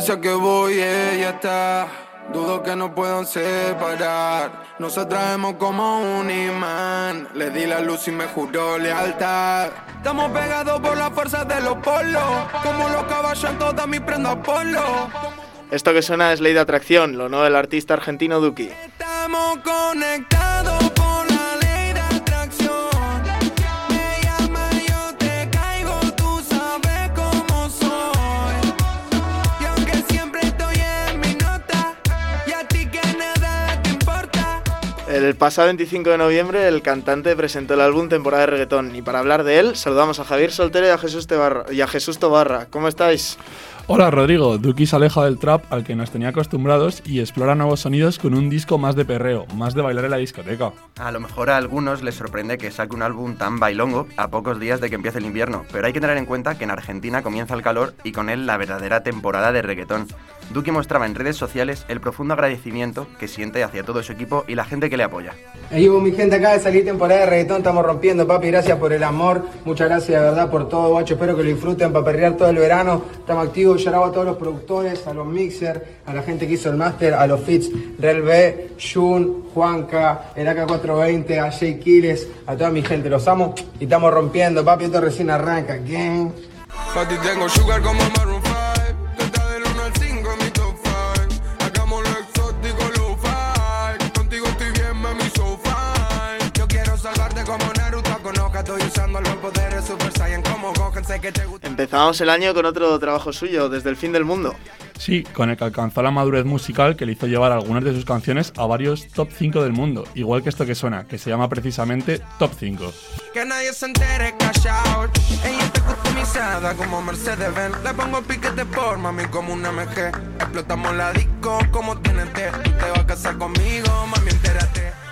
sea que voy, ella está. Dudo que no puedan separar. Nos atraemos como un imán. Le di la luz y me juró lealtad. Estamos pegados por la fuerza de los polos. Como los caballos en todas mis prendas polo. Esto que suena es Ley de Atracción, lo nuevo del artista argentino Duki. Estamos conectados El pasado 25 de noviembre el cantante presentó el álbum Temporada de Reggaetón y para hablar de él saludamos a Javier Soltero y a Jesús, Tebarra- y a Jesús Tobarra. ¿Cómo estáis? Hola Rodrigo, Duki se aleja del trap al que nos tenía acostumbrados y explora nuevos sonidos con un disco más de perreo, más de bailar en la discoteca. A lo mejor a algunos les sorprende que saque un álbum tan bailongo a pocos días de que empiece el invierno, pero hay que tener en cuenta que en Argentina comienza el calor y con él la verdadera temporada de reggaetón. Duki mostraba en redes sociales el profundo agradecimiento que siente hacia todo su equipo y la gente que le apoya. Ahí hubo mi gente acá de salir temporada de reggaetón, estamos rompiendo, papi, gracias por el amor, muchas gracias de verdad por todo, guacho, espero que lo disfruten para perrear todo el verano, estamos activos, lloraba a todos los productores, a los mixers, a la gente que hizo el máster, a los fits, B, Jun, Juanca, el AK420, a Jay a toda mi gente, los amo y estamos rompiendo, papi, esto recién arranca, gang. Usando los poderes Super Saiyan como Gohan Sé que te gusta. Empezamos el año con otro trabajo suyo, Desde el fin del mundo. Sí, con el que alcanzó la madurez musical que le hizo llevar algunas de sus canciones a varios top 5 del mundo, igual que esto que suena, que se llama precisamente Top 5. Que nadie se entere, out. Ella está customizada como Mercedes-Benz. Le pongo piquete por mami como una MG Explotamos la disco como TNT Tú te vas a casar conmigo, mami, entérate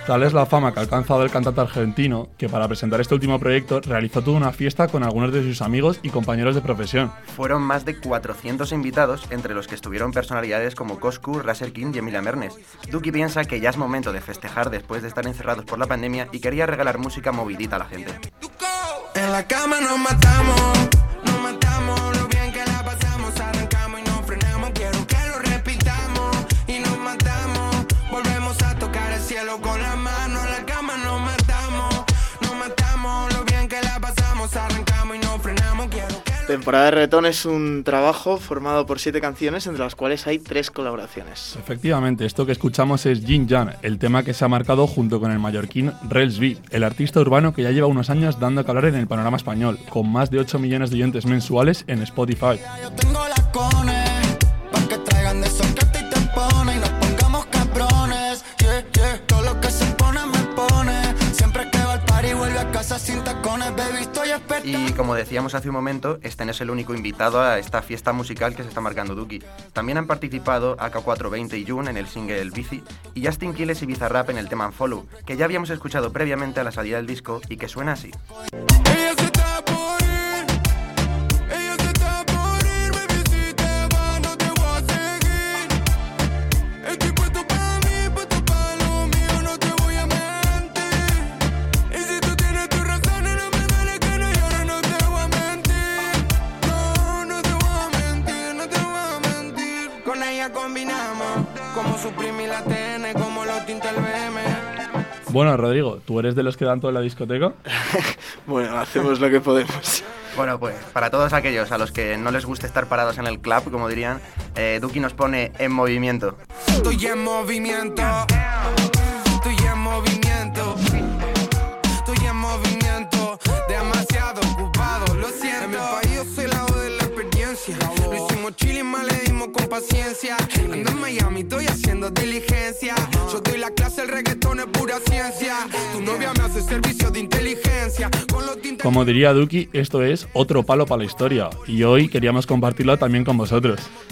Tal es la fama que ha alcanzado el cantante argentino, que para presentar este último proyecto realizó toda una fiesta con algunos de sus amigos y compañeros de profesión. Fueron más de 400 invitados, entre los que estuvieron personalidades como Coscu, Raser King y Emilia Mernes. Duki piensa que ya es momento de festejar después de estar encerrados por la pandemia y quería regalar música movidita a la gente. En la cama nos matamos, nos matamos, la arrancamos y nos frenamos, quiero que Temporada de Reggaetón es un trabajo formado por siete canciones, entre las cuales hay tres colaboraciones. Efectivamente, esto que escuchamos es Jin Jan, el tema que se ha marcado junto con el mallorquín Rels B, el artista urbano que ya lleva unos años dando calor en el panorama español, con más de 8 millones de oyentes mensuales en Spotify. Yo tengo cones Y como decíamos hace un momento, este no es el único invitado a esta fiesta musical que se está marcando Duki. También han participado AK420 y Jun en el single El Bici y Justin Quiles y Bizarrap en el tema Follow, que ya habíamos escuchado previamente a la salida del disco y que suena así. Y la TN, como los tintes el BM. Bueno, Rodrigo, ¿tú eres de los que dan todo en la discoteca? Bueno, hacemos lo que podemos. Bueno, pues para todos aquellos a los que no les gusta estar parados en el club, como dirían, eh, Duki nos pone en movimiento. Estoy en movimiento. Estoy en movimiento. Estoy en movimiento. Demasiado ocupado, lo siento. En mi país yo soy la voz de la experiencia. Con paciencia. Como diría Duki, esto es otro palo para la historia y hoy queríamos compartirlo también con vosotros.